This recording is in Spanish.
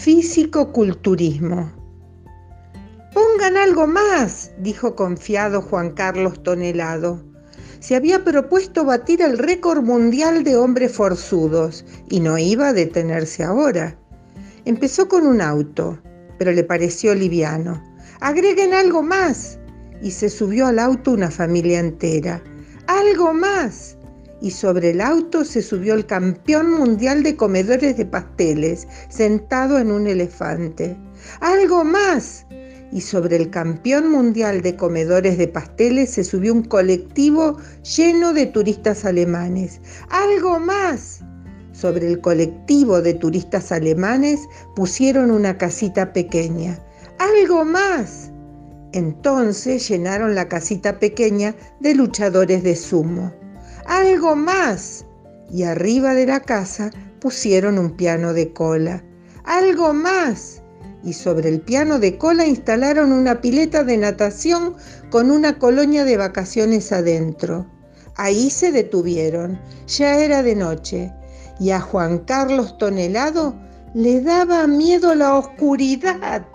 físico-culturismo. Pongan algo más, dijo confiado Juan Carlos Tonelado. Se había propuesto batir el récord mundial de hombres forzudos y no iba a detenerse ahora. Empezó con un auto, pero le pareció liviano. Agreguen algo más. Y se subió al auto una familia entera. Algo más y sobre el auto se subió el campeón mundial de comedores de pasteles, sentado en un elefante. ¡Algo más! Y sobre el campeón mundial de comedores de pasteles se subió un colectivo lleno de turistas alemanes. ¡Algo más! Sobre el colectivo de turistas alemanes pusieron una casita pequeña. ¡Algo más! Entonces llenaron la casita pequeña de luchadores de sumo algo más. Y arriba de la casa pusieron un piano de cola. Algo más. Y sobre el piano de cola instalaron una pileta de natación con una colonia de vacaciones adentro. Ahí se detuvieron. Ya era de noche. Y a Juan Carlos Tonelado le daba miedo la oscuridad.